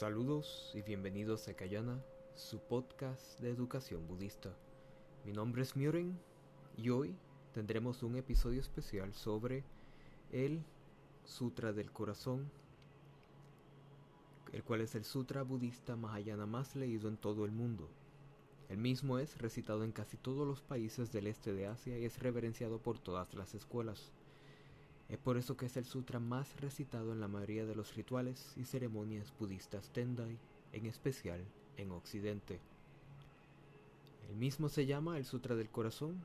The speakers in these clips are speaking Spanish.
Saludos y bienvenidos a Kayana, su podcast de educación budista. Mi nombre es Muren y hoy tendremos un episodio especial sobre el Sutra del Corazón, el cual es el sutra budista Mahayana más leído en todo el mundo. El mismo es recitado en casi todos los países del este de Asia y es reverenciado por todas las escuelas. Es por eso que es el sutra más recitado en la mayoría de los rituales y ceremonias budistas Tendai, en especial en Occidente. El mismo se llama el Sutra del Corazón,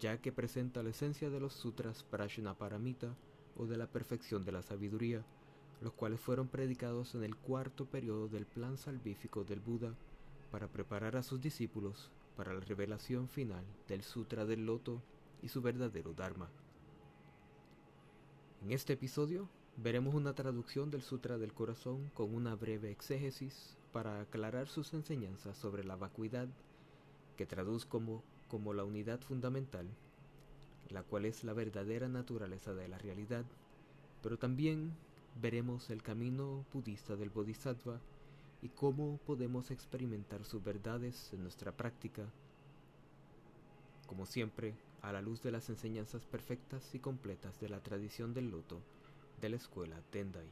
ya que presenta la esencia de los sutras Prajnaparamita o de la perfección de la sabiduría, los cuales fueron predicados en el cuarto periodo del plan salvífico del Buda para preparar a sus discípulos para la revelación final del Sutra del Loto y su verdadero Dharma. En este episodio veremos una traducción del Sutra del Corazón con una breve exégesis para aclarar sus enseñanzas sobre la vacuidad, que traduzco como, la unidad fundamental, la cual es la verdadera naturaleza de la realidad, pero también veremos el camino budista del Bodhisattva y cómo podemos experimentar sus verdades en nuestra práctica. Como siempre, a la luz de las enseñanzas perfectas y completas de la tradición del loto de la escuela Tendai.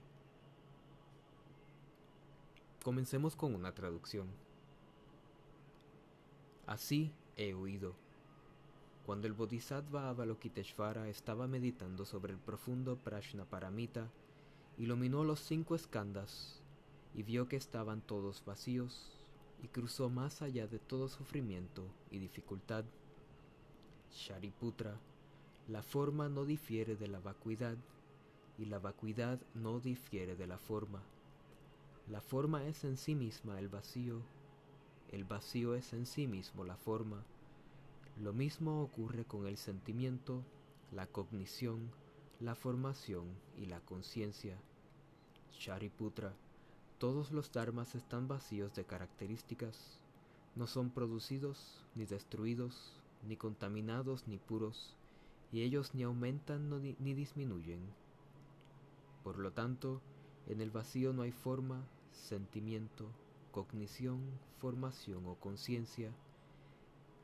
Comencemos con una traducción. Así he oído. Cuando el Bodhisattva Avalokiteshvara estaba meditando sobre el profundo Prajnaparamita, iluminó los cinco escandas y vio que estaban todos vacíos y cruzó más allá de todo sufrimiento y dificultad Shariputra, la forma no difiere de la vacuidad y la vacuidad no difiere de la forma. La forma es en sí misma el vacío, el vacío es en sí mismo la forma. Lo mismo ocurre con el sentimiento, la cognición, la formación y la conciencia. Shariputra, todos los dharmas están vacíos de características, no son producidos ni destruidos, ni contaminados ni puros, y ellos ni aumentan ni disminuyen. Por lo tanto, en el vacío no hay forma, sentimiento, cognición, formación o conciencia.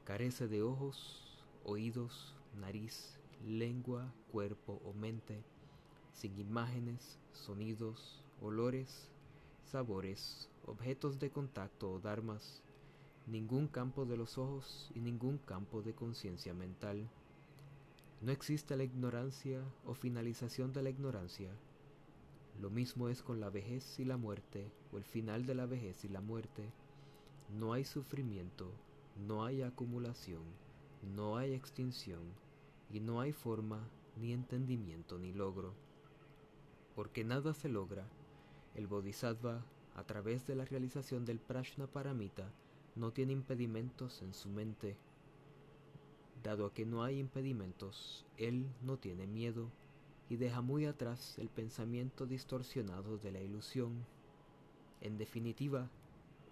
Carece de ojos, oídos, nariz, lengua, cuerpo o mente, sin imágenes, sonidos, olores, sabores, objetos de contacto o dharmas, ningún campo de los ojos y ningún campo de conciencia mental. No existe la ignorancia o finalización de la ignorancia. Lo mismo es con la vejez y la muerte, o el final de la vejez y la muerte. No hay sufrimiento, no hay acumulación, no hay extinción, y no hay forma, ni entendimiento, ni logro. Porque nada se logra, el Bodhisattva, a través de la realización del Prajnaparamita, no tiene impedimentos en su mente. Dado que no hay impedimentos, él no tiene miedo y deja muy atrás el pensamiento distorsionado de la ilusión. En definitiva,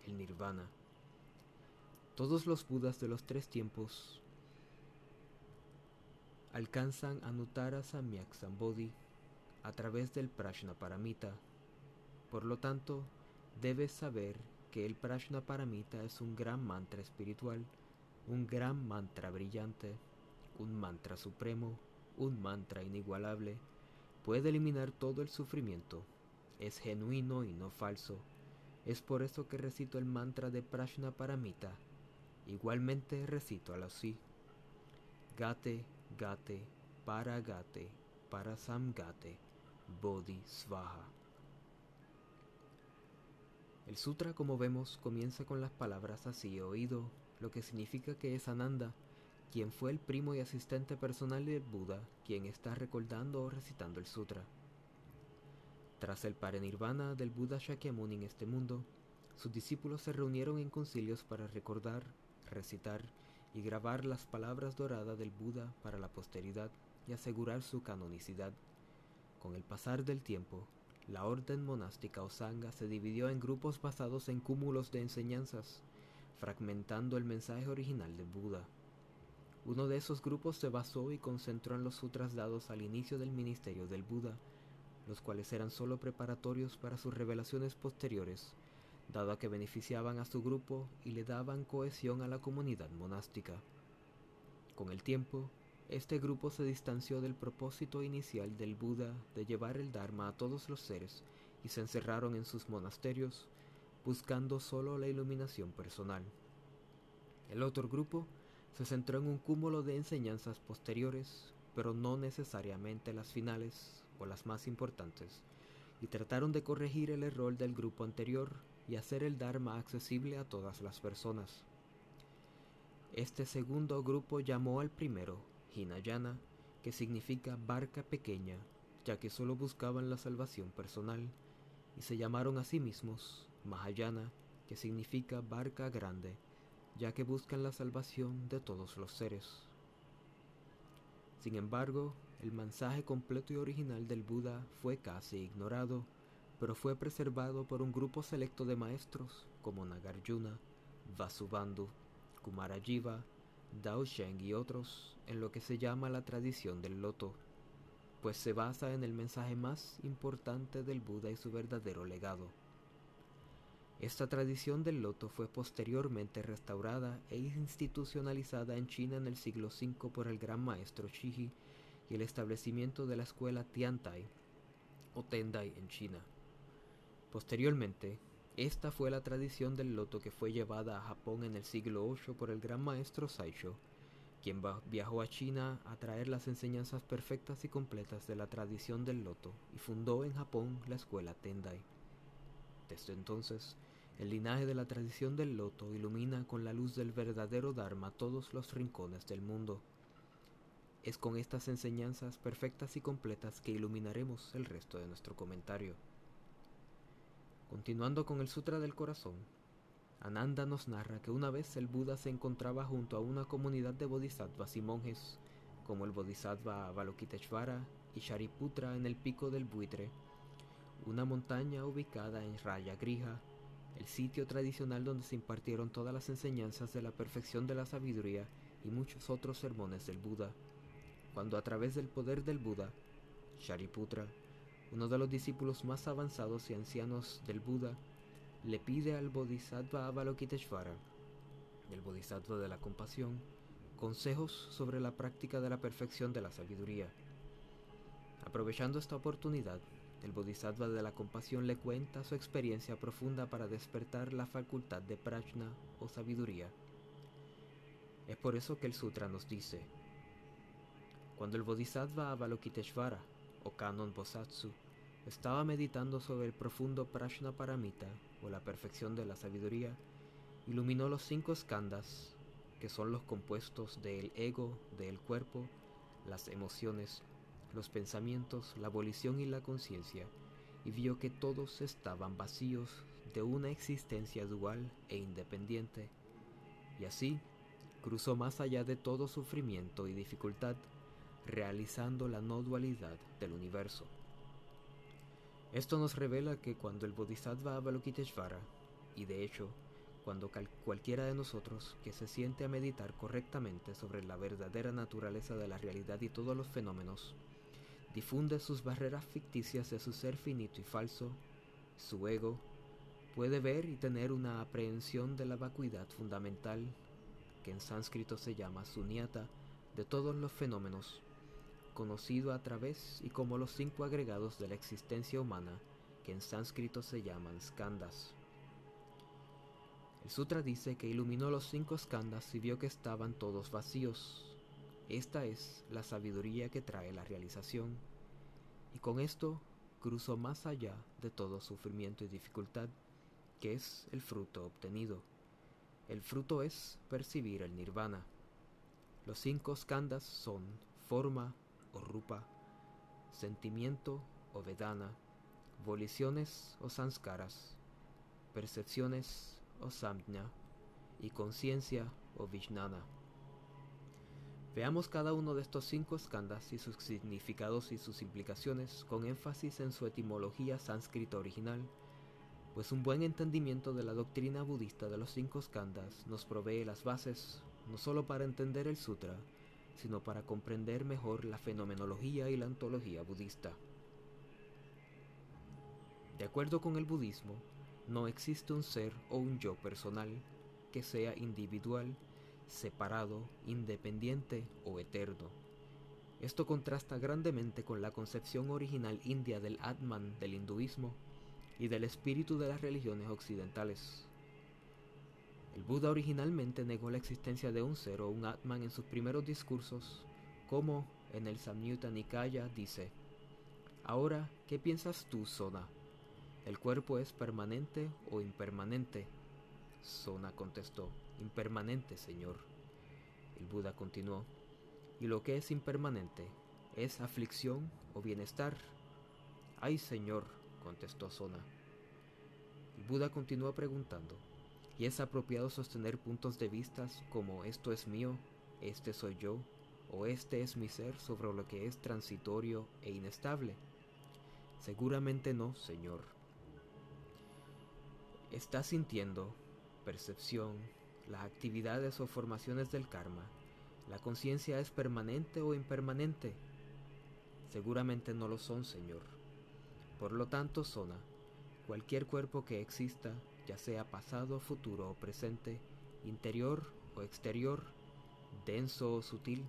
el nirvana. Todos los budas de los tres tiempos alcanzan a Nuttara Samyak Sambodhi a través del Prajnaparamita. Por lo tanto, debes saber que el Prajnaparamita es un gran mantra espiritual, un gran mantra brillante, un mantra supremo, un mantra inigualable, puede eliminar todo el sufrimiento, es genuino y no falso. Es por eso que recito el mantra de Prajnaparamita. Igualmente recito al así. Gate, gate, para gate, para samgate, bodhi svaha. El sutra, como vemos, comienza con las palabras así oído, lo que significa que es Ananda, quien fue el primo y asistente personal del Buda, quien está recordando o recitando el sutra. Tras el parenirvana del Buda Shakyamuni en este mundo, sus discípulos se reunieron en concilios para recordar, recitar y grabar las palabras doradas del Buda para la posteridad y asegurar su canonicidad. Con el pasar del tiempo, la orden monástica o sangha se dividió en grupos basados en cúmulos de enseñanzas, fragmentando el mensaje original de Buda. Uno de esos grupos se basó y concentró en los sutras dados al inicio del ministerio del Buda, los cuales eran solo preparatorios para sus revelaciones posteriores, dado que beneficiaban a su grupo y le daban cohesión a la comunidad monástica. Con el tiempo, este grupo se distanció del propósito inicial del Buda de llevar el Dharma a todos los seres y se encerraron en sus monasterios buscando solo la iluminación personal. El otro grupo se centró en un cúmulo de enseñanzas posteriores, pero no necesariamente las finales o las más importantes, y trataron de corregir el error del grupo anterior y hacer el Dharma accesible a todas las personas. Este segundo grupo llamó al primero Hinayana, que significa barca pequeña, ya que solo buscaban la salvación personal, y se llamaron a sí mismos Mahayana, que significa barca grande, ya que buscan la salvación de todos los seres. Sin embargo, el mensaje completo y original del Buda fue casi ignorado, pero fue preservado por un grupo selecto de maestros como Nagarjuna, Vasubandhu, Kumarajiva, Dao Sheng y otros en lo que se llama la tradición del loto, pues se basa en el mensaje más importante del Buda y su verdadero legado. Esta tradición del loto fue posteriormente restaurada e institucionalizada en China en el siglo V por el gran maestro Shiji y el establecimiento de la escuela Tiantai o Tendai en China. Posteriormente, esta fue la tradición del loto que fue llevada a Japón en el siglo VIII por el gran maestro Saisho, quien viajó a China a traer las enseñanzas perfectas y completas de la tradición del loto y fundó en Japón la escuela Tendai. Desde entonces, el linaje de la tradición del loto ilumina con la luz del verdadero Dharma todos los rincones del mundo. Es con estas enseñanzas perfectas y completas que iluminaremos el resto de nuestro comentario. Continuando con el Sutra del Corazón, Ananda nos narra que una vez el Buda se encontraba junto a una comunidad de bodhisattvas y monjes, como el bodhisattva Avalokiteshvara y Shariputra en el pico del buitre, una montaña ubicada en Raya Grija, el sitio tradicional donde se impartieron todas las enseñanzas de la perfección de la sabiduría y muchos otros sermones del Buda, cuando a través del poder del Buda, Shariputra, uno de los discípulos más avanzados y ancianos del Buda, le pide al Bodhisattva Avalokiteshvara, el Bodhisattva de la compasión, consejos sobre la práctica de la perfección de la sabiduría. Aprovechando esta oportunidad, el Bodhisattva de la compasión le cuenta su experiencia profunda para despertar la facultad de prajna o sabiduría. Es por eso que el sutra nos dice, cuando el Bodhisattva Avalokiteshvara o Kanon Bosatsu estaba meditando sobre el profundo prajna paramita o la perfección de la sabiduría, iluminó los cinco skandhas, que son los compuestos del ego, del cuerpo, las emociones, los pensamientos, la abolición y la conciencia, y vio que todos estaban vacíos de una existencia dual e independiente, y así cruzó más allá de todo sufrimiento y dificultad, realizando la no dualidad del universo. Esto nos revela que cuando el Bodhisattva Avalokiteshvara, y de hecho, cuando cualquiera de nosotros que se siente a meditar correctamente sobre la verdadera naturaleza de la realidad y todos los fenómenos, difunde sus barreras ficticias de su ser finito y falso, su ego, puede ver y tener una aprehensión de la vacuidad fundamental, que en sánscrito se llama sunyata, de todos los fenómenos, conocido a través y como los cinco agregados de la existencia humana, que en sánscrito se llaman skandhas. El sutra dice que iluminó los cinco skandhas y vio que estaban todos vacíos, esta es la sabiduría que trae la realización, y con esto cruzó más allá de todo sufrimiento y dificultad, que es el fruto obtenido. El fruto es percibir el nirvana. Los cinco skandhas son forma o rupa, sentimiento o vedana, voliciones o sanskaras, percepciones o samjna y conciencia o vijnana. Veamos cada uno de estos cinco skandhas y sus significados y sus implicaciones con énfasis en su etimología sánscrita original, pues un buen entendimiento de la doctrina budista de los cinco skandhas nos provee las bases no solo para entender el sutra, sino para comprender mejor la fenomenología y la ontología budista. De acuerdo con el budismo, no existe un ser o un yo personal que sea individual, separado, independiente o eterno. Esto contrasta grandemente con la concepción original india del Atman del hinduismo y del espíritu de las religiones occidentales. El Buda originalmente negó la existencia de un ser o un Atman en sus primeros discursos, como en el Samyutta Nikaya dice, Ahora, ¿qué piensas tú, Sona? ¿El cuerpo es permanente o impermanente? Sona contestó, impermanente, Señor. El Buda continuó, ¿y lo que es impermanente? ¿Es aflicción o bienestar? Ay, Señor, contestó Sona. El Buda continuó preguntando, ¿y es apropiado sostener puntos de vista como esto es mío, este soy yo, o este es mi ser sobre lo que es transitorio e inestable? Seguramente no, Señor. ¿Estás sintiendo, percepción, las actividades o formaciones del karma? ¿La conciencia es permanente o impermanente? Seguramente no lo son, Señor. Por lo tanto, Sona, cualquier cuerpo que exista, ya sea pasado, futuro o presente, interior o exterior, denso o sutil,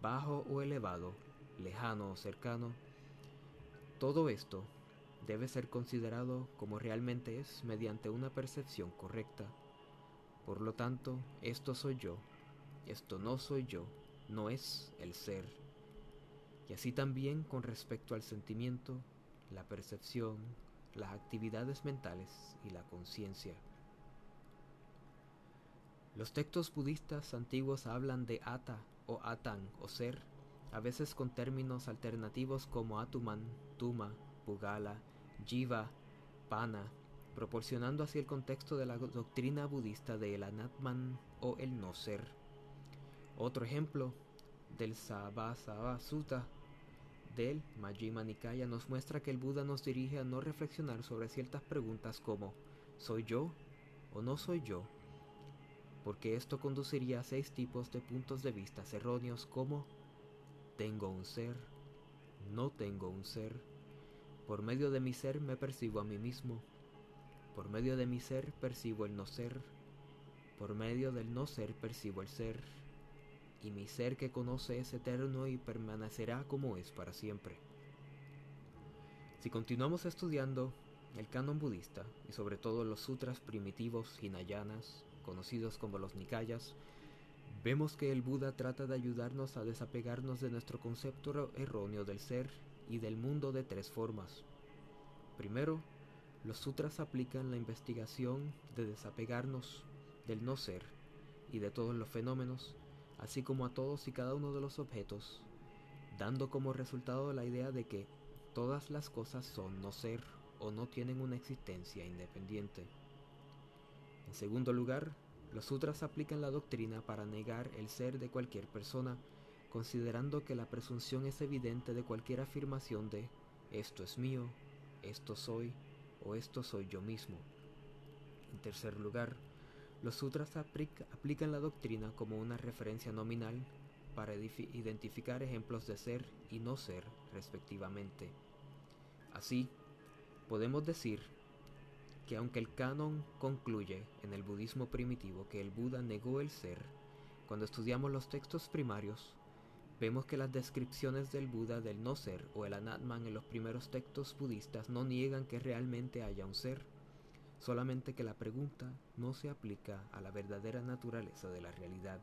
bajo o elevado, lejano o cercano, todo esto debe ser considerado como realmente es mediante una percepción correcta. Por lo tanto, esto soy yo, esto no soy yo, no es el ser. Y así también con respecto al sentimiento, la percepción, las actividades mentales y la conciencia. Los textos budistas antiguos hablan de ata o atan o ser, a veces con términos alternativos como atuman, tuma, pugala, jiva, pana, proporcionando así el contexto de la doctrina budista del anatman o el no ser. Otro ejemplo del Sabasava Sutta del Majjhima Nikaya nos muestra que el Buda nos dirige a no reflexionar sobre ciertas preguntas como ¿soy yo o no soy yo? Porque esto conduciría a seis tipos de puntos de vista erróneos como tengo un ser, no tengo un ser. Por medio de mi ser me percibo a mí mismo. Por medio de mi ser percibo el no ser. Por medio del no ser percibo el ser. Y mi ser que conoce es eterno y permanecerá como es para siempre. Si continuamos estudiando el canon budista y sobre todo los sutras primitivos hinayanas, conocidos como los Nikayas, Vemos que el Buda trata de ayudarnos a desapegarnos de nuestro concepto erróneo del ser y del mundo de tres formas. Primero, los sutras aplican la investigación de desapegarnos del no ser y de todos los fenómenos, así como a todos y cada uno de los objetos, dando como resultado la idea de que todas las cosas son no ser o no tienen una existencia independiente. En segundo lugar, los sutras aplican la doctrina para negar el ser de cualquier persona, considerando que la presunción es evidente de cualquier afirmación de esto es mío, esto soy o esto soy yo mismo. En tercer lugar, los sutras aplican la doctrina como una referencia nominal para identificar ejemplos de ser y no ser respectivamente. Así, podemos decir que aunque el canon concluye en el budismo primitivo que el Buda negó el ser, cuando estudiamos los textos primarios, vemos que las descripciones del Buda del no ser o el Anatman en los primeros textos budistas no niegan que realmente haya un ser, solamente que la pregunta no se aplica a la verdadera naturaleza de la realidad.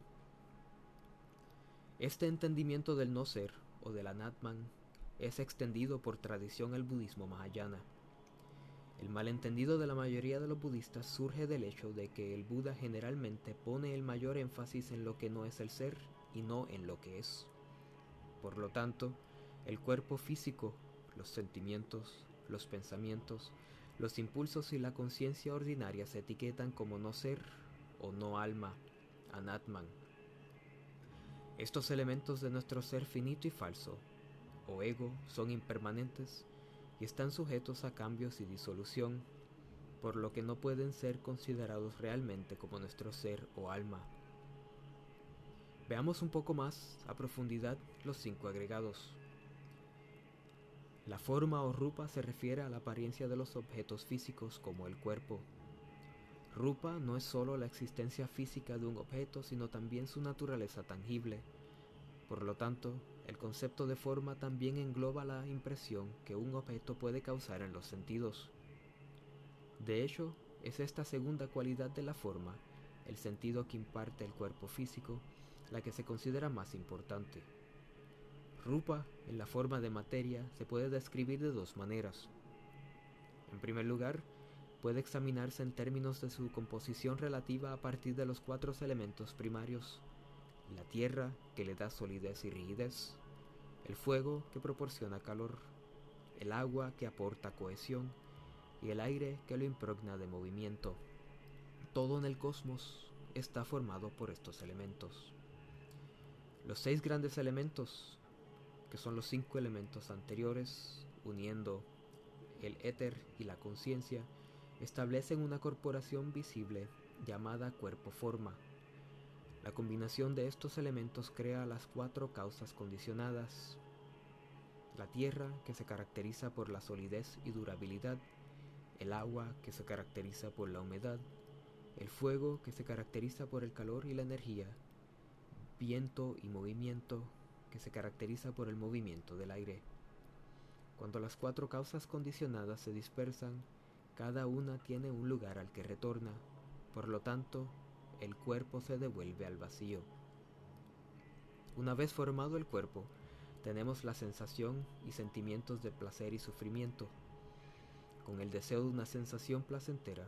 Este entendimiento del no ser o del Anatman es extendido por tradición al budismo mahayana el malentendido de la mayoría de los budistas surge del hecho de que el Buda generalmente pone el mayor énfasis en lo que no es el ser y no en lo que es. Por lo tanto, el cuerpo físico, los sentimientos, los pensamientos, los impulsos y la conciencia ordinaria se etiquetan como no ser o no alma, anatman. Estos elementos de nuestro ser finito y falso, o ego, son impermanentes y están sujetos a cambios y disolución, por lo que no pueden ser considerados realmente como nuestro ser o alma. Veamos un poco más a profundidad los cinco agregados. La forma o rupa se refiere a la apariencia de los objetos físicos como el cuerpo. Rupa no es sólo la existencia física de un objeto, sino también su naturaleza tangible. Por lo tanto, el concepto de forma también engloba la impresión que un objeto puede causar en los sentidos. De hecho, es esta segunda cualidad de la forma, el sentido que imparte el cuerpo físico, la que se considera más importante. Rupa, en la forma de materia, se puede describir de dos maneras. En primer lugar, puede examinarse en términos de su composición relativa a partir de los cuatro elementos primarios. La tierra, que le da solidez y rigidez, el fuego, que proporciona calor, el agua, que aporta cohesión, y el aire, que lo impregna de movimiento. Todo en el cosmos está formado por estos elementos. Los seis grandes elementos que son los cinco elementos anteriores, uniendo el éter y la conciencia, establecen una corporación visible llamada cuerpo-forma. La combinación de estos elementos crea las cuatro causas condicionadas. La tierra, que se caracteriza por la solidez y durabilidad, el agua, que se caracteriza por la humedad, el fuego, que se caracteriza por el calor y la energía, viento y movimiento, que se caracteriza por el movimiento del aire. Cuando las cuatro causas condicionadas se dispersan, cada una tiene un lugar al que retorna, por lo tanto, el cuerpo se devuelve al vacío. Una vez formado el cuerpo, tenemos la sensación y sentimientos de placer y sufrimiento. Con el deseo de una sensación placentera,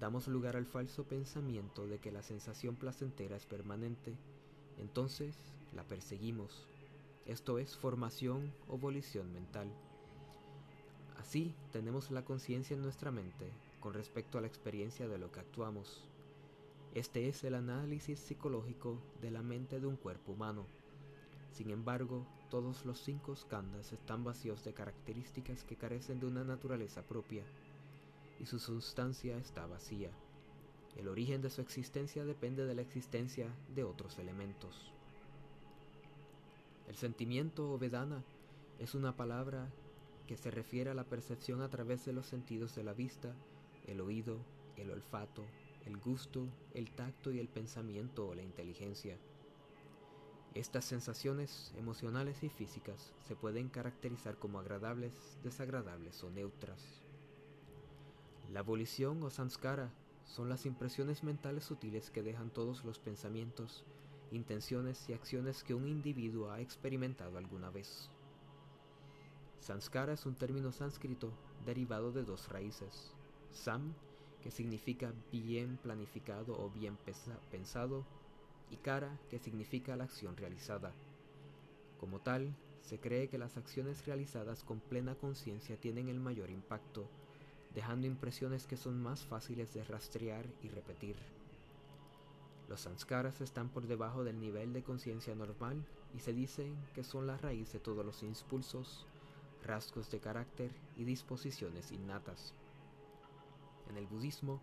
damos lugar al falso pensamiento de que la sensación placentera es permanente, entonces la perseguimos esto es formación o volición mental. Así tenemos la conciencia en nuestra mente con respecto a la experiencia de lo que actuamos. Este es el análisis psicológico de la mente de un cuerpo humano. Sin embargo, todos los cinco skandhas están vacíos de características que carecen de una naturaleza propia, y su sustancia está vacía. El origen de su existencia depende de la existencia de otros elementos. El sentimiento o vedana es una palabra que se refiere a la percepción a través de los sentidos de la vista, el oído, el olfato, el gusto, el tacto y el pensamiento o la inteligencia. Estas sensaciones emocionales y físicas se pueden caracterizar como agradables, desagradables o neutras. La volición o samskara son las impresiones mentales sutiles que dejan todos los pensamientos, intenciones y acciones que un individuo ha experimentado alguna vez. Sanskara es un término sánscrito derivado de dos raíces. Sam, que significa bien planificado o bien pensado, y Kara, que significa la acción realizada. Como tal, se cree que las acciones realizadas con plena conciencia tienen el mayor impacto, dejando impresiones que son más fáciles de rastrear y repetir. Los sanskaras están por debajo del nivel de conciencia normal y se dicen que son la raíz de todos los impulsos, rasgos de carácter y disposiciones innatas. En el budismo,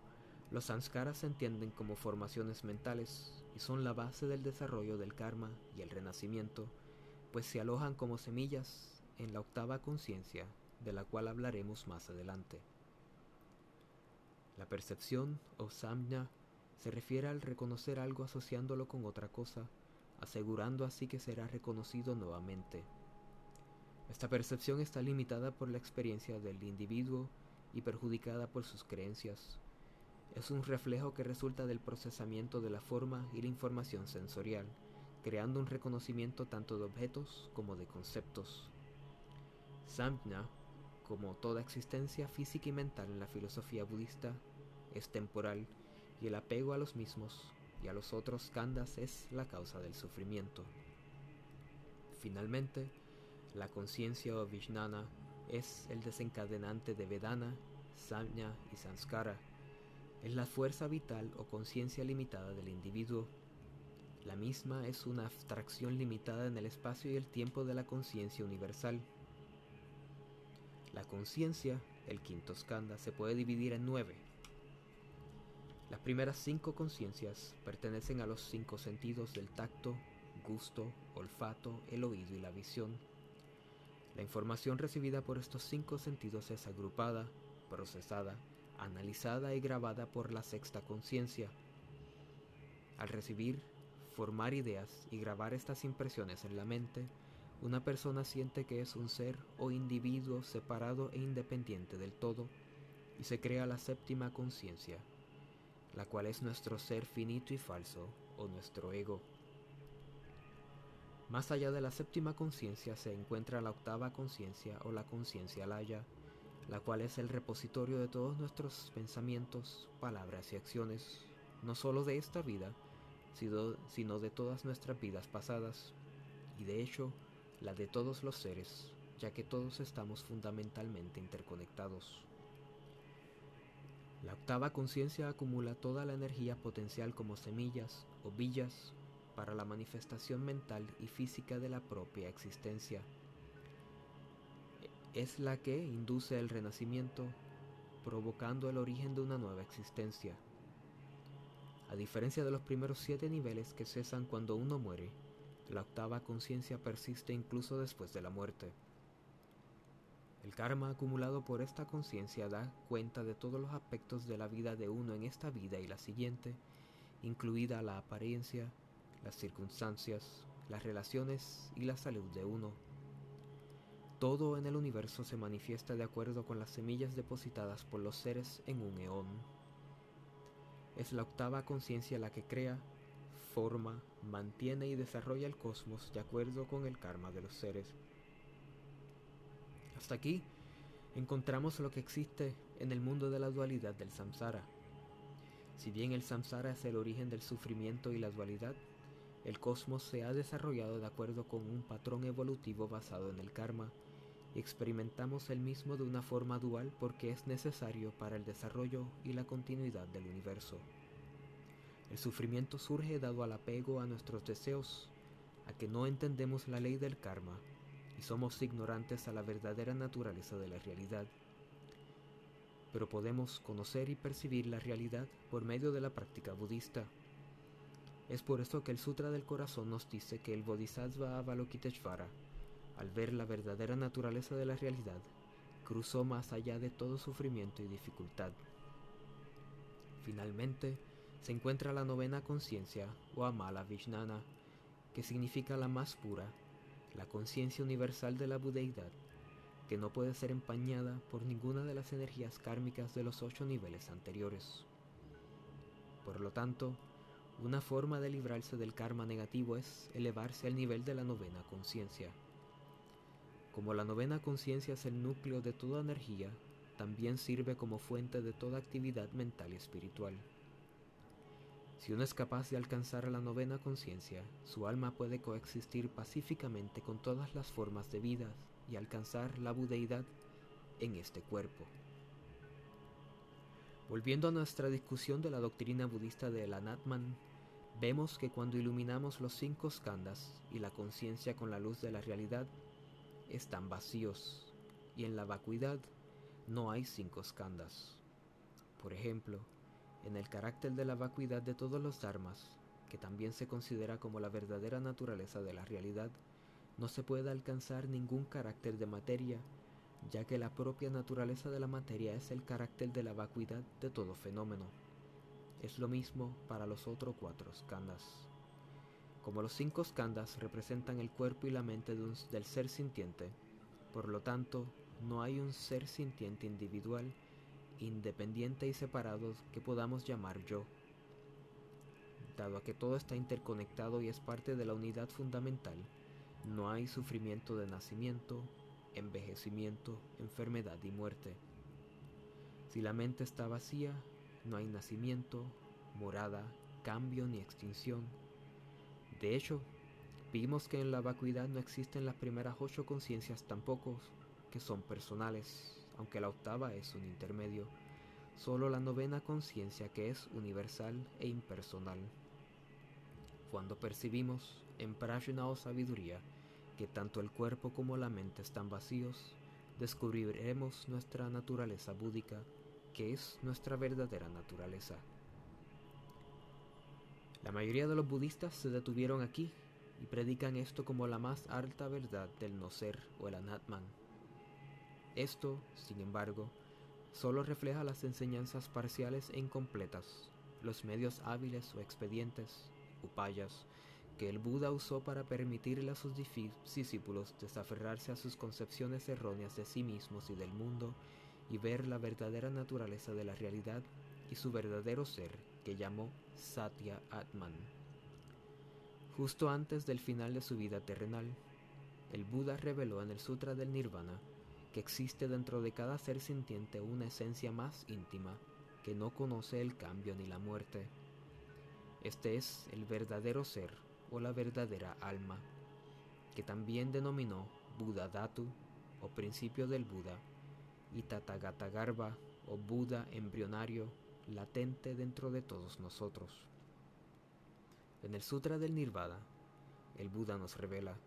los sanskaras se entienden como formaciones mentales y son la base del desarrollo del karma y el renacimiento, pues se alojan como semillas en la octava conciencia, de la cual hablaremos más adelante. La percepción o samna se refiere al reconocer algo asociándolo con otra cosa, asegurando así que será reconocido nuevamente. Esta percepción está limitada por la experiencia del individuo y perjudicada por sus creencias. Es un reflejo que resulta del procesamiento de la forma y la información sensorial, creando un reconocimiento tanto de objetos como de conceptos. Samjna, como toda existencia física y mental en la filosofía budista, es temporal y el apego a los mismos y a los otros skandhas es la causa del sufrimiento. Finalmente, la conciencia o Vijnana es el desencadenante de Vedana, Samnya y Sanskara. Es la fuerza vital o conciencia limitada del individuo. La misma es una abstracción limitada en el espacio y el tiempo de la conciencia universal. La conciencia, el quinto skanda, se puede dividir en nueve, las primeras cinco conciencias pertenecen a los cinco sentidos del tacto, gusto, olfato, el oído y la visión. La información recibida por estos cinco sentidos es agrupada, procesada, analizada y grabada por la sexta conciencia. Al recibir, formar ideas y grabar estas impresiones en la mente, una persona siente que es un ser o individuo separado e independiente del todo y se crea la séptima conciencia, la cual es nuestro ser finito y falso o nuestro ego. Más allá de la séptima conciencia se encuentra la octava conciencia o la conciencia laya, la cual es el repositorio de todos nuestros pensamientos, palabras y acciones, no solo de esta vida, sino de todas nuestras vidas pasadas, y de hecho la de todos los seres, ya que todos estamos fundamentalmente interconectados. La octava conciencia acumula toda la energía potencial como semillas o villas para la manifestación mental y física de la propia existencia. Es la que induce el renacimiento, provocando el origen de una nueva existencia. A diferencia de los primeros siete niveles que cesan cuando uno muere, la octava conciencia persiste incluso después de la muerte. El karma acumulado por esta conciencia da cuenta de todos los aspectos de la vida de uno en esta vida y la siguiente, incluida la apariencia, las circunstancias, las relaciones y la salud de uno. Todo en el universo se manifiesta de acuerdo con las semillas depositadas por los seres en un eón. Es la octava conciencia la que crea, forma, mantiene y desarrolla el cosmos de acuerdo con el karma de los seres. Hasta aquí encontramos lo que existe en el mundo de la dualidad del samsara. Si bien el samsara es el origen del sufrimiento y la dualidad, el cosmos se ha desarrollado de acuerdo con un patrón evolutivo basado en el karma y experimentamos el mismo de una forma dual porque es necesario para el desarrollo y la continuidad del universo. El sufrimiento surge dado al apego a nuestros deseos, a que no entendemos la ley del karma y somos ignorantes a la verdadera naturaleza de la realidad. Pero podemos conocer y percibir la realidad por medio de la práctica budista. Es por esto que el Sutra del Corazón nos dice que el Bodhisattva Avalokiteshvara, al ver la verdadera naturaleza de la realidad, cruzó más allá de todo sufrimiento y dificultad. Finalmente, se encuentra la novena conciencia o Amala Vishnana, que significa la más pura, la conciencia universal de la budeidad, que no puede ser empañada por ninguna de las energías kármicas de los ocho niveles anteriores. Por lo tanto, una forma de librarse del karma negativo es elevarse al nivel de la novena conciencia. Como la novena conciencia es el núcleo de toda energía, también sirve como fuente de toda actividad mental y espiritual. Si uno es capaz de alcanzar la novena conciencia, su alma puede coexistir pacíficamente con todas las formas de vida y alcanzar la budeidad en este cuerpo. Volviendo a nuestra discusión de la doctrina budista de Anatman, vemos que cuando iluminamos los cinco skandhas y la conciencia con la luz de la realidad, están vacíos, y en la vacuidad no hay cinco skandhas. Por ejemplo, en el carácter de la vacuidad de todos los dharmas, que también se considera como la verdadera naturaleza de la realidad, no se puede alcanzar ningún carácter de materia, ya que la propia naturaleza de la materia es el carácter de la vacuidad de todo fenómeno. Es lo mismo para los otros cuatro skandhas. Como los cinco skandhas representan el cuerpo y la mente del ser sintiente, por lo tanto, no hay un ser sintiente individual independiente y separados que podamos llamar yo. Dado a que todo está interconectado y es parte de la unidad fundamental, no hay sufrimiento de nacimiento, envejecimiento, enfermedad y muerte. Si la mente está vacía, no hay nacimiento, morada, cambio ni extinción. De hecho, vimos que en la vacuidad no existen las primeras ocho conciencias tampoco, que son personales, aunque la octava es un intermedio, solo la novena conciencia que es universal e impersonal. Cuando percibimos en prajna o sabiduría que tanto el cuerpo como la mente están vacíos, descubriremos nuestra naturaleza búdica, que es nuestra verdadera naturaleza. La mayoría de los budistas se detuvieron aquí y predican esto como la más alta verdad del no ser o el anatman. Esto, sin embargo, solo refleja las enseñanzas parciales e incompletas, los medios hábiles o expedientes, upayas, que el Buda usó para permitirle a sus discípulos desaferrarse a sus concepciones erróneas de sí mismos y del mundo y ver la verdadera naturaleza de la realidad y su verdadero ser que llamó Satya Atman. Justo antes del final de su vida terrenal, el Buda reveló en el Sutra del Nirvana que existe dentro de cada ser sintiente una esencia más íntima que no conoce el cambio ni la muerte. Este es el verdadero ser o la verdadera alma, que también denominó Buda Datu o principio del Buda y Tathagata o Buda embrionario latente dentro de todos nosotros. En el Sutra del Nirvana, el Buda nos revela,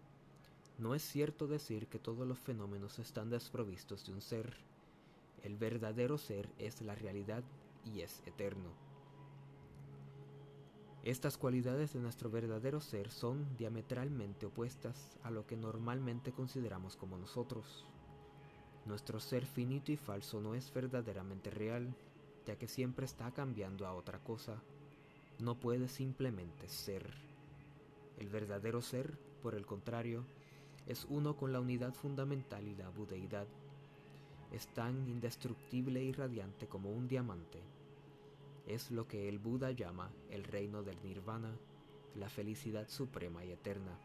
no es cierto decir que todos los fenómenos están desprovistos de un ser. El verdadero ser es la realidad y es eterno. Estas cualidades de nuestro verdadero ser son diametralmente opuestas a lo que normalmente consideramos como nosotros. Nuestro ser finito y falso no es verdaderamente real, ya que siempre está cambiando a otra cosa. No puede simplemente ser. El verdadero ser, por el contrario, es uno con la unidad fundamental y la budeidad. Es tan indestructible y radiante como un diamante es lo que el Buda llama el reino del nirvana, la felicidad suprema y eterna.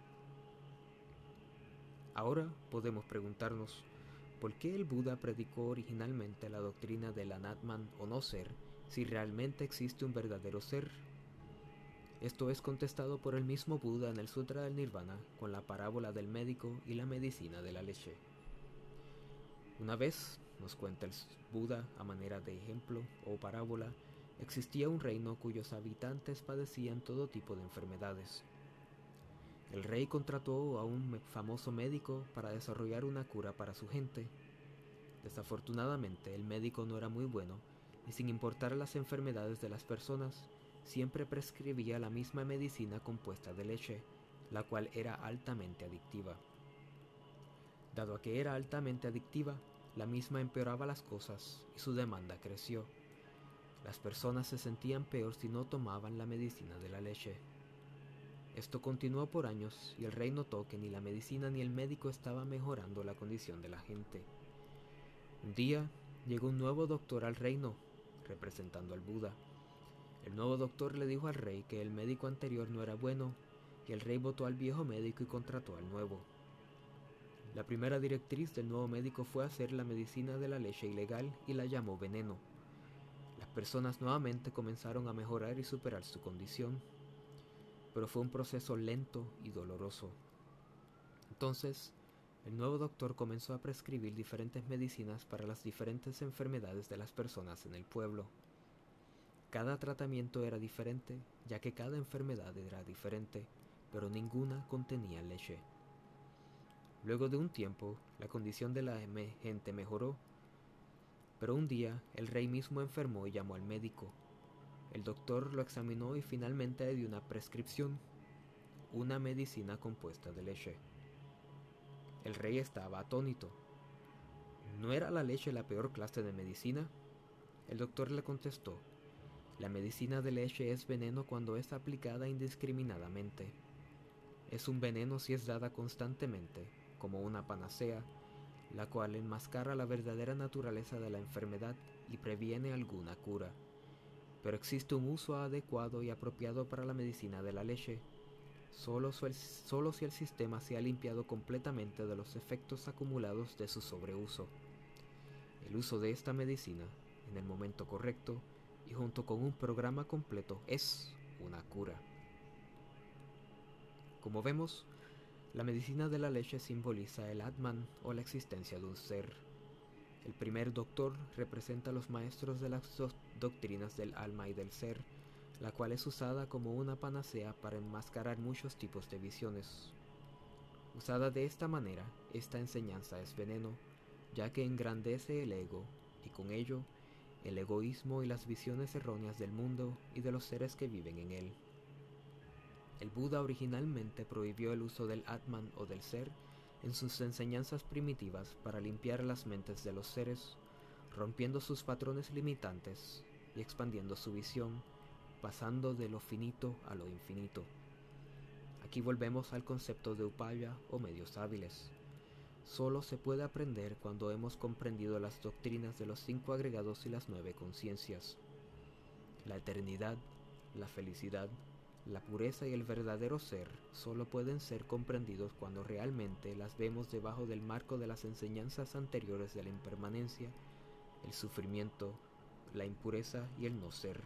Ahora podemos preguntarnos, ¿por qué el Buda predicó originalmente la doctrina del anatman o no ser si realmente existe un verdadero ser? Esto es contestado por el mismo Buda en el Sutra del Nirvana con la parábola del médico y la medicina de la leche. Una vez, nos cuenta el Buda a manera de ejemplo o parábola, existía un reino cuyos habitantes padecían todo tipo de enfermedades. El rey contrató a un famoso médico para desarrollar una cura para su gente. Desafortunadamente, el médico no era muy bueno y sin importar las enfermedades de las personas, siempre prescribía la misma medicina compuesta de leche, la cual era altamente adictiva. Dado que era altamente adictiva, la misma empeoraba las cosas y su demanda creció. Las personas se sentían peor si no tomaban la medicina de la leche. Esto continuó por años y el rey notó que ni la medicina ni el médico estaba mejorando la condición de la gente. Un día llegó un nuevo doctor al reino, representando al Buda. El nuevo doctor le dijo al rey que el médico anterior no era bueno y el rey votó al viejo médico y contrató al nuevo. La primera directriz del nuevo médico fue hacer la medicina de la leche ilegal y la llamó veneno personas nuevamente comenzaron a mejorar y superar su condición, pero fue un proceso lento y doloroso. Entonces, el nuevo doctor comenzó a prescribir diferentes medicinas para las diferentes enfermedades de las personas en el pueblo. Cada tratamiento era diferente, ya que cada enfermedad era diferente, pero ninguna contenía leche. Luego de un tiempo, la condición de la gente mejoró pero un día el rey mismo enfermó y llamó al médico. El doctor lo examinó y finalmente le dio una prescripción, una medicina compuesta de leche. El rey estaba atónito. ¿No era la leche la peor clase de medicina? El doctor le contestó, la medicina de leche es veneno cuando es aplicada indiscriminadamente. Es un veneno si es dada constantemente, como una panacea, la cual enmascara la verdadera naturaleza de la enfermedad y previene alguna cura. Pero existe un uso adecuado y apropiado para la medicina de la leche, solo, si el sistema se ha limpiado completamente de los efectos acumulados de su sobreuso. El uso de esta medicina, en el momento correcto y junto con un programa completo, es una cura. Como vemos, la medicina de la leche simboliza el Atman o la existencia de un ser. El primer doctor representa a los maestros de las doctrinas del alma y del ser, la cual es usada como una panacea para enmascarar muchos tipos de visiones. Usada de esta manera, esta enseñanza es veneno, ya que engrandece el ego y con ello el egoísmo y las visiones erróneas del mundo y de los seres que viven en él. El Buda originalmente prohibió el uso del Atman o del ser en sus enseñanzas primitivas para limpiar las mentes de los seres, rompiendo sus patrones limitantes y expandiendo su visión, pasando de lo finito a lo infinito. Aquí volvemos al concepto de upaya o medios hábiles. Solo se puede aprender cuando hemos comprendido las doctrinas de los cinco agregados y las nueve conciencias. La eternidad, la felicidad, la pureza y el verdadero ser solo pueden ser comprendidos cuando realmente las vemos debajo del marco de las enseñanzas anteriores de la impermanencia, el sufrimiento, la impureza y el no ser.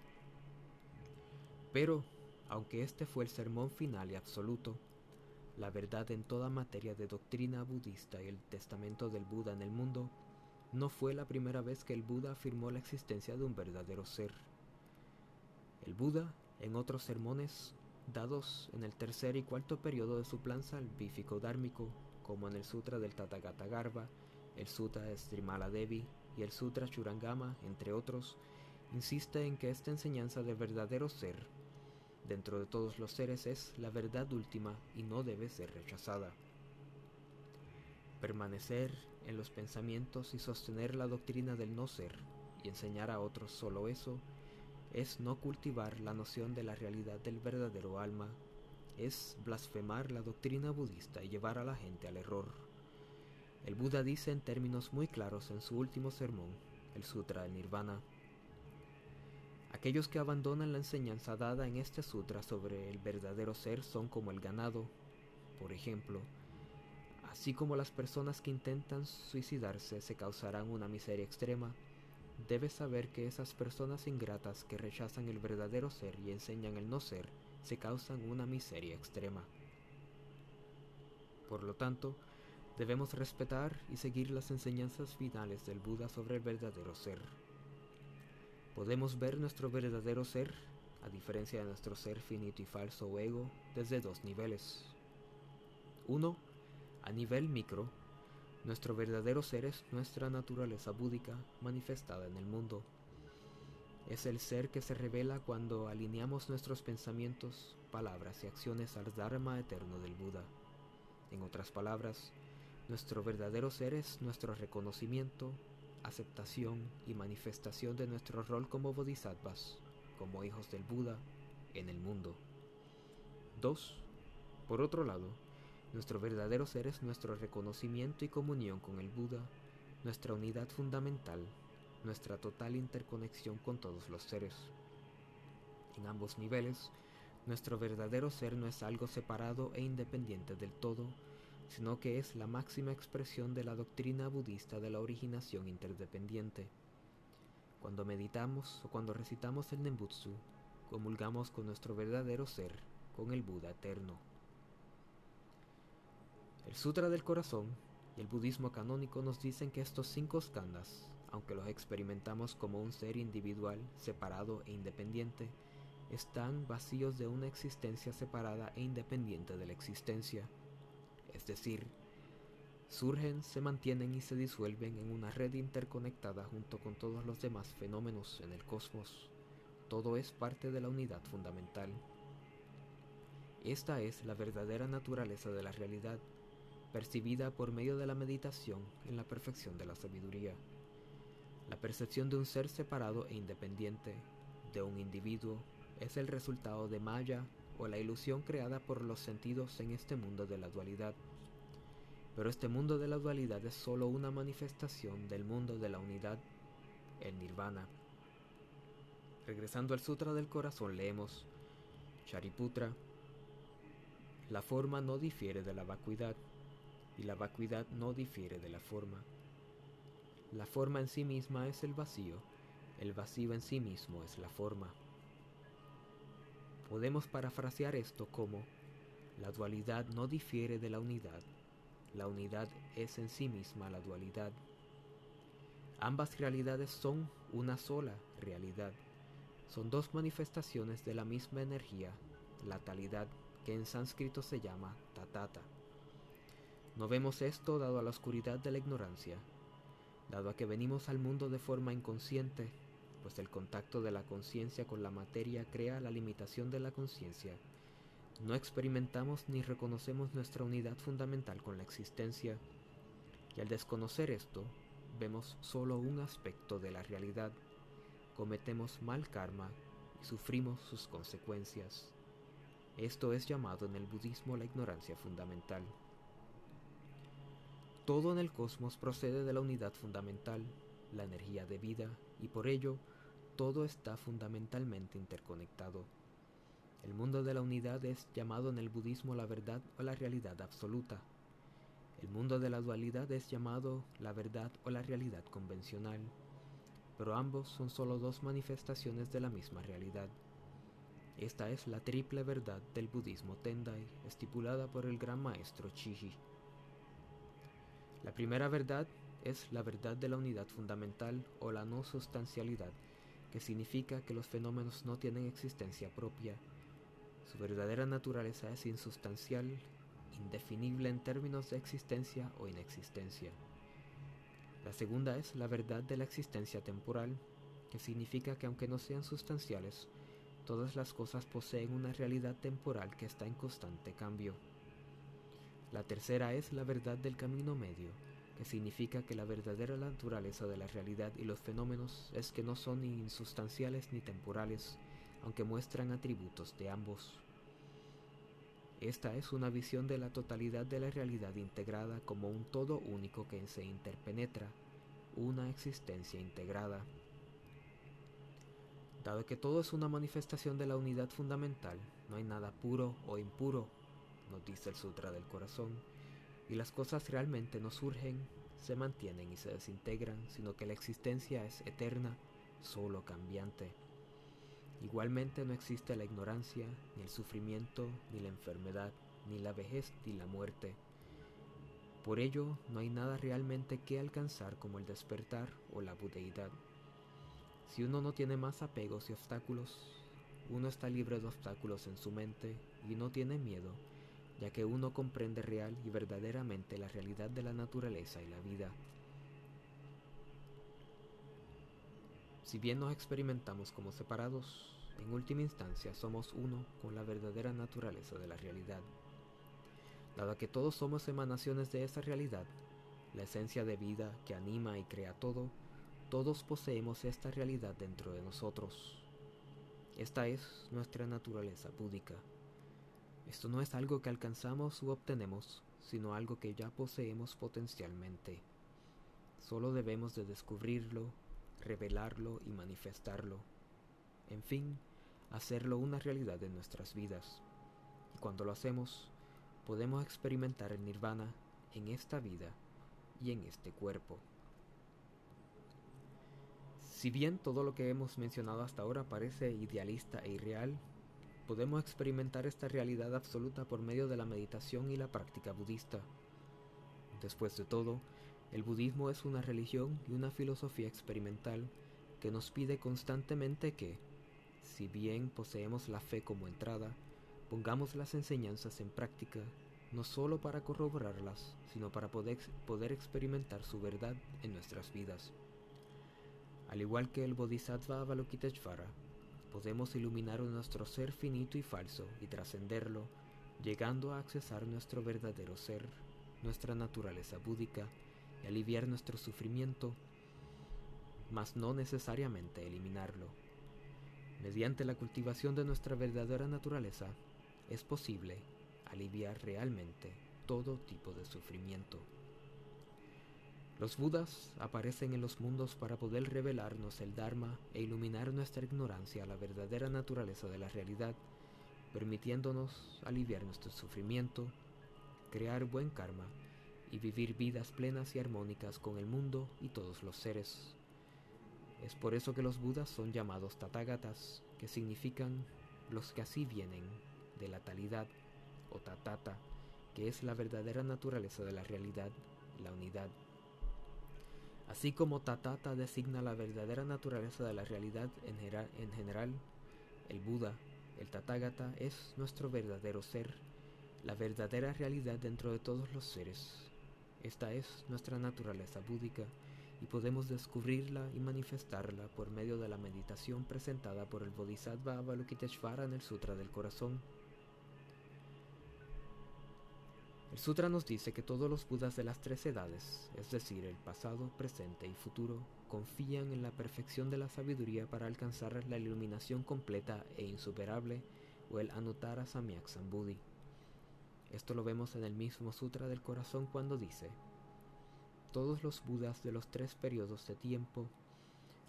Pero aunque este fue el sermón final y absoluto, la verdad en toda materia de doctrina budista y el testamento del Buda en el mundo, no fue la primera vez que el Buda afirmó la existencia de un verdadero ser. El Buda, en otros sermones dados en el tercer y cuarto periodo de su plan salvífico dármico, como en el Sutra del Tathagata Garbha, el Sutra Srimala Devi y el Sutra Churangama, entre otros, insiste en que esta enseñanza de verdadero ser dentro de todos los seres es la verdad última y no debe ser rechazada. Permanecer en los pensamientos y sostener la doctrina del no ser y enseñar a otros solo eso es no cultivar la noción de la realidad del verdadero alma, es blasfemar la doctrina budista y llevar a la gente al error. El Buda dice en términos muy claros en su último sermón, el Sutra del Nirvana, Aquellos que abandonan la enseñanza dada en este sutra sobre el verdadero ser son como el ganado, por ejemplo, así como las personas que intentan suicidarse se causarán una miseria extrema, debes saber que esas personas ingratas que rechazan el verdadero ser y enseñan el no ser, se causan una miseria extrema. Por lo tanto, debemos respetar y seguir las enseñanzas finales del Buda sobre el verdadero ser. Podemos ver nuestro verdadero ser, a diferencia de nuestro ser finito y falso o ego, desde dos niveles. Uno, a nivel micro, nuestro verdadero ser es nuestra naturaleza búdica manifestada en el mundo. Es el ser que se revela cuando alineamos nuestros pensamientos, palabras y acciones al Dharma eterno del Buda. En otras palabras, nuestro verdadero ser es nuestro reconocimiento, aceptación y manifestación de nuestro rol como bodhisattvas, como hijos del Buda, en el mundo. 2. Por otro lado, nuestro verdadero ser es nuestro reconocimiento y comunión con el Buda, nuestra unidad fundamental, nuestra total interconexión con todos los seres. En ambos niveles, nuestro verdadero ser no es algo separado e independiente del todo, sino que es la máxima expresión de la doctrina budista de la originación interdependiente. Cuando meditamos o cuando recitamos el Nembutsu, comulgamos con nuestro verdadero ser, con el Buda eterno. El Sutra del Corazón y el budismo canónico nos dicen que estos cinco skandhas, aunque los experimentamos como un ser individual, separado e independiente, están vacíos de una existencia separada e independiente de la existencia es decir, surgen, se mantienen y se disuelven en una red interconectada junto con todos los demás fenómenos en el cosmos. Todo es parte de la unidad fundamental. Esta es la verdadera naturaleza de la realidad, percibida por medio de la meditación en la perfección de la sabiduría. La percepción de un ser separado e independiente, de un individuo, es el resultado de Maya o la ilusión creada por los sentidos en este mundo de la dualidad. Pero este mundo de la dualidad es sólo una manifestación del mundo de la unidad, el nirvana. Regresando al Sutra del Corazón leemos, Shariputra, la forma no difiere de la vacuidad, y la vacuidad no difiere de la forma. La forma en sí misma es el vacío, el vacío en sí mismo es la forma. Podemos parafrasear esto como, la dualidad no difiere de la unidad, la unidad es en sí misma la dualidad. Ambas realidades son una sola realidad, son dos manifestaciones de la misma energía, la talidad, que en sánscrito se llama tatata. No vemos esto dado a la oscuridad de la ignorancia, dado a que venimos al mundo de forma inconsciente pues el contacto de la conciencia con la materia crea la limitación de la conciencia, No experimentamos ni reconocemos nuestra unidad fundamental con la existencia, y al desconocer esto, vemos solo un aspecto de la realidad, cometemos mal karma y sufrimos sus consecuencias. Esto es llamado en el budismo la ignorancia fundamental. Todo en el cosmos procede de la unidad fundamental, la energía de vida, y por ello todo está fundamentalmente interconectado. El mundo de la unidad es llamado en el budismo la verdad o la realidad absoluta. El mundo de la dualidad es llamado la verdad o la realidad convencional, pero ambos son solo dos manifestaciones de la misma realidad. Esta es la triple verdad del budismo Tendai, estipulada por el gran maestro Chiji. La primera verdad es la verdad de la unidad fundamental o la no sustancialidad, que significa que los fenómenos no tienen existencia propia. Su verdadera naturaleza es insustancial, indefinible en términos de existencia o inexistencia. La segunda es la verdad de la existencia temporal, que significa que aunque no sean sustanciales, todas las cosas poseen una realidad temporal que está en constante cambio. La tercera es la verdad del camino medio, que significa que la verdadera naturaleza de la realidad y los fenómenos es que no son ni insustanciales ni temporales, aunque muestran atributos de ambos. Esta es una visión de la totalidad de la realidad integrada como un todo único que se interpenetra, una existencia integrada. Dado que todo es una manifestación de la unidad fundamental, no hay nada puro o impuro, nos dice el Sutra del Corazón, y las cosas realmente no surgen, se mantienen y se desintegran, sino que la existencia es eterna, solo cambiante. Igualmente no existe la ignorancia, ni el sufrimiento, ni la enfermedad, ni la vejez, ni la muerte. Por ello, no hay nada realmente que alcanzar como el despertar o la budeidad. Si uno no tiene más apegos y obstáculos, uno está libre de obstáculos en su mente y no tiene miedo, ya que uno comprende real y verdaderamente la realidad de la naturaleza y la vida. Si bien nos experimentamos como separados, en última instancia somos uno con la verdadera naturaleza de la realidad. Dado que todos somos emanaciones de esa realidad, la esencia de vida que anima y crea todo, todos poseemos esta realidad dentro de nosotros. Esta es nuestra naturaleza búdica. Esto no es algo que alcanzamos u obtenemos, sino algo que ya poseemos potencialmente. Solo debemos de descubrirlo, revelarlo y manifestarlo. En fin, hacerlo una realidad en nuestras vidas. Y cuando lo hacemos, podemos experimentar el nirvana en esta vida y en este cuerpo. Si bien todo lo que hemos mencionado hasta ahora parece idealista e irreal, podemos experimentar esta realidad absoluta por medio de la meditación y la práctica budista. Después de todo, el budismo es una religión y una filosofía experimental que nos pide constantemente que, si bien poseemos la fe como entrada, pongamos las enseñanzas en práctica, no solo para corroborarlas, sino para poder, poder experimentar su verdad en nuestras vidas. Al igual que el Bodhisattva Avalokiteshvara, podemos iluminar nuestro ser finito y falso y trascenderlo, llegando a accesar nuestro verdadero ser, nuestra naturaleza búdica, y aliviar nuestro sufrimiento, mas no necesariamente eliminarlo. Mediante la cultivación de nuestra verdadera naturaleza, es posible aliviar realmente todo tipo de sufrimiento. Los Budas aparecen en los mundos para poder revelarnos el Dharma e iluminar nuestra ignorancia a la verdadera naturaleza de la realidad, permitiéndonos aliviar nuestro sufrimiento, crear buen karma y vivir vidas plenas y armónicas con el mundo y todos los seres. Es por eso que los Budas son llamados Tathagatas, que significan los que así vienen, de la talidad o tatata, que es la verdadera naturaleza de la realidad, la unidad. Así como Tatata designa la verdadera naturaleza de la realidad en, en general, el Buda, el Tathagata, es nuestro verdadero ser, la verdadera realidad dentro de todos los seres. Esta es nuestra naturaleza búdica y podemos descubrirla y manifestarla por medio de la meditación presentada por el Bodhisattva Avalokiteshvara en el Sutra del Corazón. El sutra nos dice que todos los Budas de las tres edades, es decir, el pasado, presente y futuro, confían en la perfección de la sabiduría para alcanzar la iluminación completa e insuperable o el Anuttara Samyak Sambuddhi. Esto lo vemos en el mismo Sutra del Corazón cuando dice, todos los Budas de los tres periodos de tiempo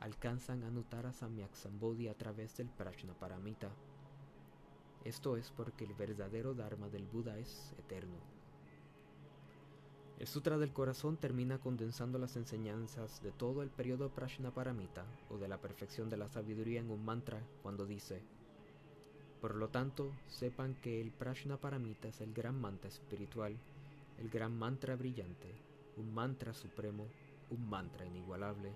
alcanzan Anuttara Samyak Sambuddhi a través del Prajnaparamita. Esto es porque el verdadero Dharma del Buda es eterno. El Sutra del Corazón termina condensando las enseñanzas de todo el periodo Prajnaparamita o de la perfección de la sabiduría en un mantra cuando dice por lo tanto, sepan que el Prajnaparamita es el gran mantra espiritual, el gran mantra brillante, un mantra supremo, un mantra inigualable.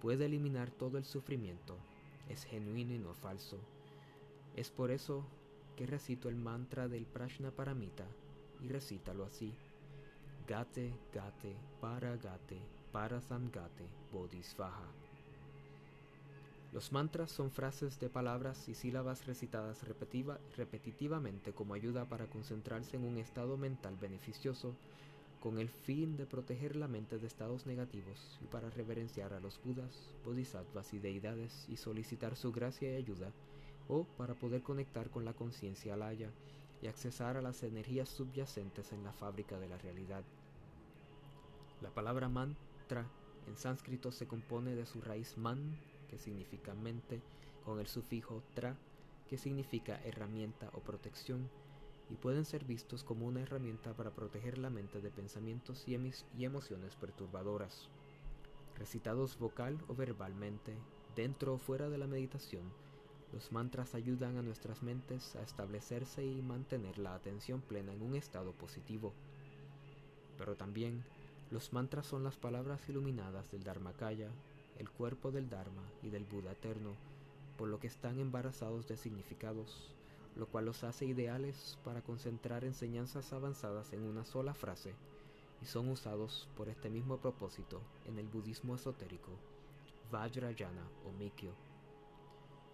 Puede eliminar todo el sufrimiento, es genuino y no falso. Es por eso que recito el mantra del Prajnaparamita y recítalo así. Gate, gate, para gate, para samgate, bodhisvaha. Los mantras son frases de palabras y sílabas recitadas repetitivamente como ayuda para concentrarse en un estado mental beneficioso con el fin de proteger la mente de estados negativos y para reverenciar a los budas, bodhisattvas y deidades y solicitar su gracia y ayuda, o para poder conectar con la conciencia alaya y accesar a las energías subyacentes en la fábrica de la realidad. La palabra mantra en sánscrito se compone de su raíz man, que significa mente, con el sufijo tra, que significa herramienta o protección, y pueden ser vistos como una herramienta para proteger la mente de pensamientos y, emociones perturbadoras. Recitados vocal o verbalmente, dentro o fuera de la meditación, los mantras ayudan a nuestras mentes a establecerse y mantener la atención plena en un estado positivo. Pero también, los mantras son las palabras iluminadas del Dharmakaya el cuerpo del Dharma y del Buda eterno, por lo que están embarazados de significados, lo cual los hace ideales para concentrar enseñanzas avanzadas en una sola frase, y son usados por este mismo propósito en el budismo esotérico, Vajrayana o Mikyo.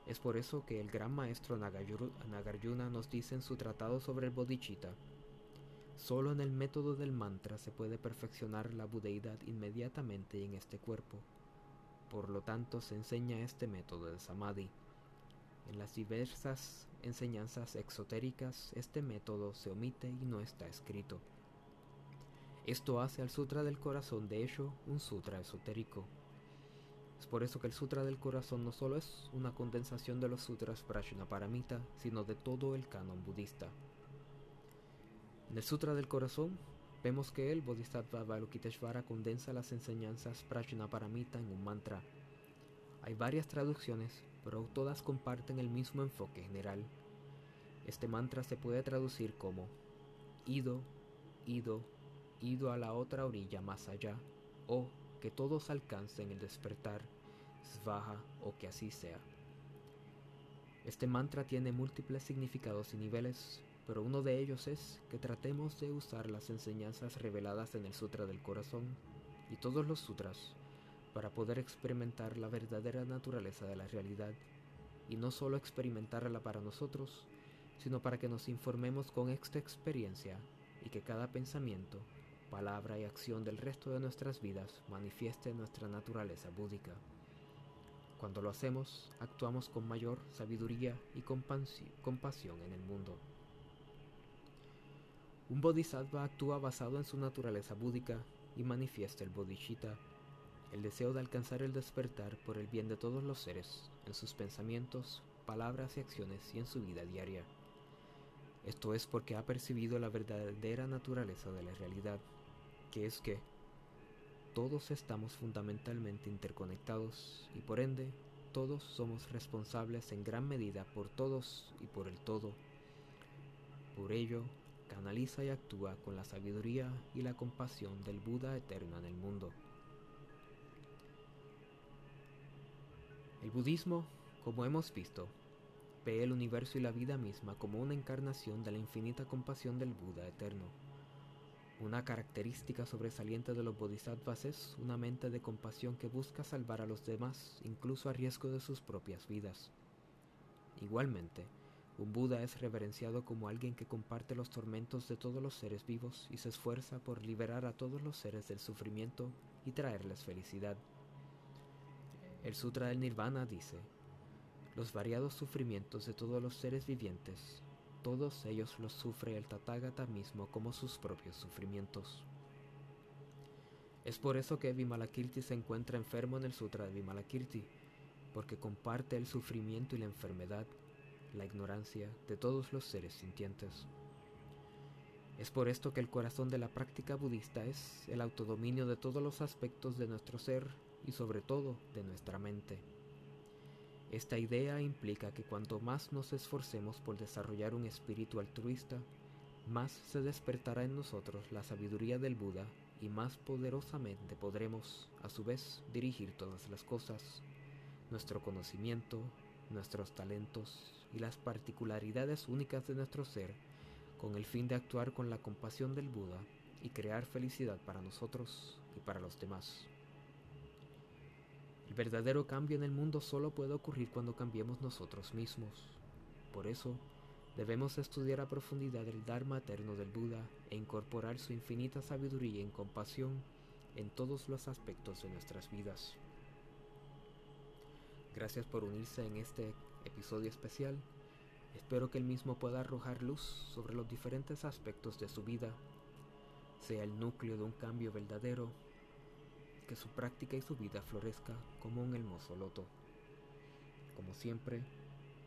Es por eso que el gran maestro Nagarjuna nos dice en su tratado sobre el bodhicitta, solo en el método del mantra se puede perfeccionar la budeidad inmediatamente en este cuerpo. Por lo tanto, se enseña este método de samadhi. En las diversas enseñanzas exotéricas, este método se omite y no está escrito. Esto hace al Sutra del Corazón, de hecho, un sutra esotérico. Es por eso que el Sutra del Corazón no solo es una condensación de los sutras Prajnaparamita, sino de todo el canon budista. En el Sutra del Corazón Vemos que el Bodhisattva Avalokiteshvara condensa las enseñanzas Prajnaparamita en un mantra. Hay varias traducciones, pero todas comparten el mismo enfoque general. Este mantra se puede traducir como ido, ido, ido a la otra orilla más allá, o que todos alcancen el despertar, svaha o que así sea. Este mantra tiene múltiples significados y niveles, pero uno de ellos es que tratemos de usar las enseñanzas reveladas en el Sutra del Corazón y todos los sutras para poder experimentar la verdadera naturaleza de la realidad y no solo experimentarla para nosotros, sino para que nos informemos con esta experiencia y que cada pensamiento, palabra y acción del resto de nuestras vidas manifieste nuestra naturaleza búdica. Cuando lo hacemos, actuamos con mayor sabiduría y compasión en el mundo. Un bodhisattva actúa basado en su naturaleza búdica y manifiesta el bodhicitta, el deseo de alcanzar el despertar por el bien de todos los seres, en sus pensamientos, palabras y acciones y en su vida diaria. Esto es porque ha percibido la verdadera naturaleza de la realidad, que es que todos estamos fundamentalmente interconectados y por ende todos somos responsables en gran medida por todos y por el todo. Por ello, canaliza y actúa con la sabiduría y la compasión del Buda eterno en el mundo. El budismo, como hemos visto, ve el universo y la vida misma como una encarnación de la infinita compasión del Buda eterno. Una característica sobresaliente de los bodhisattvas es una mente de compasión que busca salvar a los demás incluso a riesgo de sus propias vidas. Igualmente, Un Buda es reverenciado como alguien que comparte los tormentos de todos los seres vivos y se esfuerza por liberar a todos los seres del sufrimiento y traerles felicidad. El Sutra del Nirvana dice, los variados sufrimientos de todos los seres vivientes, todos ellos los sufre el Tathagata mismo como sus propios sufrimientos. Es por eso que Vimalakirti se encuentra enfermo en el Sutra de Vimalakirti, porque comparte el sufrimiento y la enfermedad la ignorancia de todos los seres sintientes. Es por esto que el corazón de la práctica budista es el autodominio de todos los aspectos de nuestro ser y sobre todo de nuestra mente. Esta idea implica que cuanto más nos esforcemos por desarrollar un espíritu altruista, más se despertará en nosotros la sabiduría del Buda y más poderosamente podremos, a su vez, dirigir todas las cosas, nuestro conocimiento, nuestros talentos y las particularidades únicas de nuestro ser con el fin de actuar con la compasión del Buda y crear felicidad para nosotros y para los demás. El verdadero cambio en el mundo solo puede ocurrir cuando cambiemos nosotros mismos. Por eso, debemos estudiar a profundidad el Dharma eterno del Buda e incorporar su infinita sabiduría y compasión en todos los aspectos de nuestras vidas. Gracias por unirse en este episodio especial. Espero que el mismo pueda arrojar luz sobre los diferentes aspectos de su vida, sea el núcleo de un cambio verdadero, que su práctica y su vida florezca como un hermoso loto. Como siempre,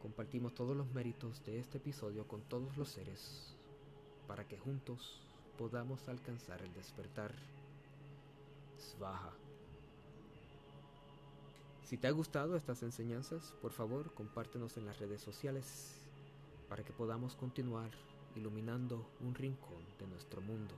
compartimos todos los méritos de este episodio con todos los seres, para que juntos podamos alcanzar el despertar. Svaha. Si te ha gustado estas enseñanzas, por favor compártenos en las redes sociales para que podamos continuar iluminando un rincón de nuestro mundo.